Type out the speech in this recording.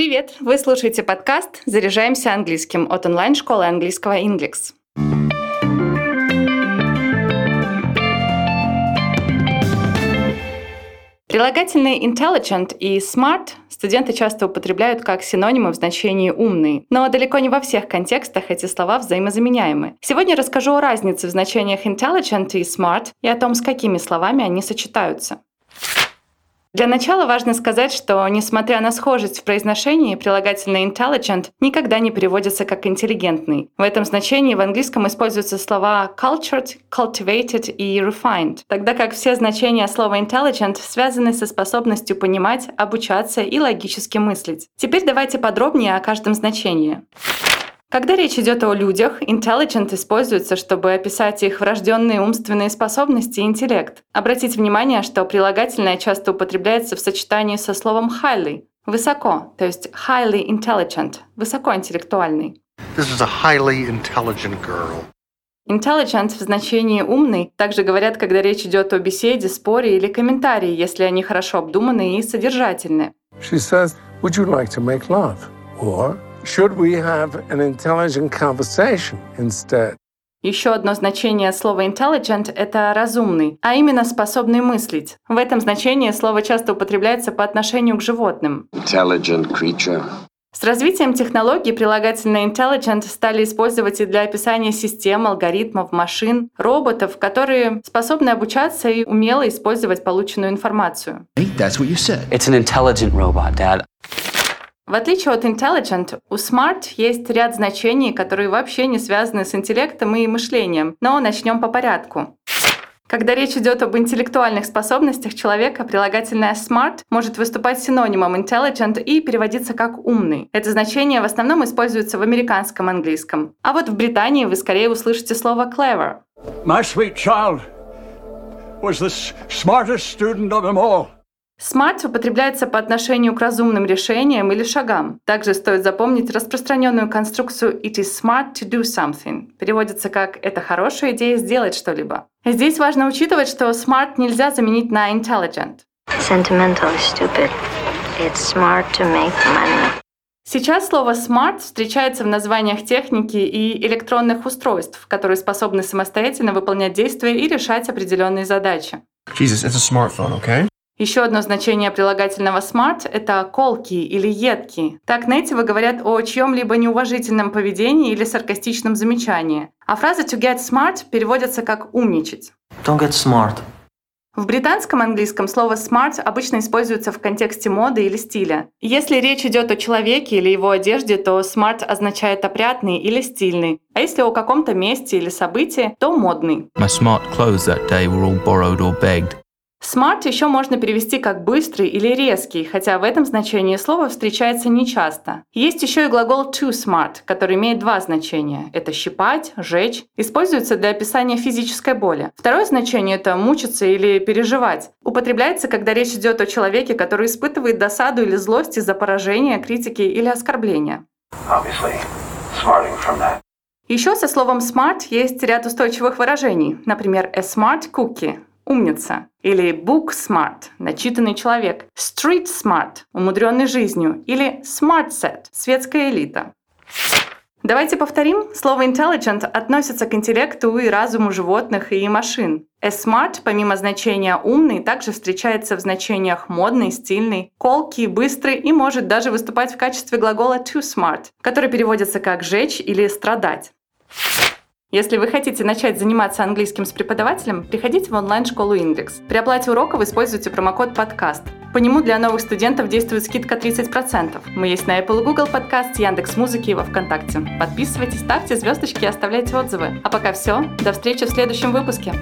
Привет! Вы слушаете подкаст «Заряжаемся английским» от онлайн-школы английского Inglix. Прилагательные intelligent и smart студенты часто употребляют как синонимы в значении «умный», но далеко не во всех контекстах эти слова взаимозаменяемы. Сегодня расскажу о разнице в значениях intelligent и smart и о том, с какими словами они сочетаются. Для начала важно сказать, что, несмотря на схожесть в произношении, прилагательное intelligent никогда не переводится как интеллигентный. В этом значении в английском используются слова cultured, cultivated и refined, тогда как все значения слова intelligent связаны со способностью понимать, обучаться и логически мыслить. Теперь давайте подробнее о каждом значении. Когда речь идет о людях, intelligent используется, чтобы описать их врожденные умственные способности и интеллект. Обратите внимание, что прилагательное часто употребляется в сочетании со словом highly – высоко, то есть highly intelligent – высокоинтеллектуальный. This is a highly intelligent girl. Intelligent в значении «умный» также говорят, когда речь идет о беседе, споре или комментарии, если они хорошо обдуманы и содержательны. She says, Would you like to make love? Or should we have an intelligent conversation instead? Еще одно значение слова intelligent – это разумный, а именно способный мыслить. В этом значении слово часто употребляется по отношению к животным. intelligent creature. С развитием технологий прилагательные intelligent стали использовать и для описания систем, алгоритмов, машин, роботов, которые способны обучаться и умело использовать полученную информацию. That's what you said. It's an intelligent robot, Dad. В отличие от intelligent, у smart есть ряд значений, которые вообще не связаны с интеллектом и мышлением. Но начнем по порядку. Когда речь идет об интеллектуальных способностях человека, прилагательное smart может выступать синонимом intelligent и переводиться как умный. Это значение в основном используется в американском английском. А вот в Британии вы скорее услышите слово clever. My sweet child was the smartest student of them all. Smart употребляется по отношению к разумным решениям или шагам. Также стоит запомнить распространенную конструкцию «it is smart to do something». Переводится как «это хорошая идея сделать что-либо». Здесь важно учитывать, что smart нельзя заменить на intelligent. Sentimentally stupid. It's smart to make money. Сейчас слово smart встречается в названиях техники и электронных устройств, которые способны самостоятельно выполнять действия и решать определенные задачи. Jesus, it's a smartphone, okay? Еще одно значение прилагательного smart – это колкий или едкий. Так нейтивы говорят о чьем-либо неуважительном поведении или саркастичном замечании. А фраза to get smart переводится как «умничать». Don't get smart. В британском английском слово smart обычно используется в контексте моды или стиля. Если речь идет о человеке или его одежде, то smart означает опрятный или стильный. А если о каком-то месте или событии, то модный. My smart clothes that day were all borrowed or begged. Smart еще можно перевести как быстрый или резкий, хотя в этом значении слово встречается нечасто. Есть еще и глагол to smart, который имеет два значения. Это щипать, жечь. Используется для описания физической боли. Второе значение – это мучиться или переживать. Употребляется, когда речь идет о человеке, который испытывает досаду или злость из-за поражения, критики или оскорбления. Еще со словом smart есть ряд устойчивых выражений. Например, a smart cookie – умница. Или book smart – начитанный человек. Street smart – умудренный жизнью. Или smart set – светская элита. Давайте повторим. Слово intelligent относится к интеллекту и разуму животных и машин. A smart, помимо значения умный, также встречается в значениях модный, стильный, колкий, быстрый и может даже выступать в качестве глагола to smart, который переводится как «жечь» или «страдать». Если вы хотите начать заниматься английским с преподавателем, приходите в онлайн-школу Index. При оплате уроков используйте промокод «Подкаст». По нему для новых студентов действует скидка 30%. Мы есть на Apple и Google Podcast, Яндекс Музыки и во Вконтакте. Подписывайтесь, ставьте звездочки и оставляйте отзывы. А пока все. До встречи в следующем выпуске.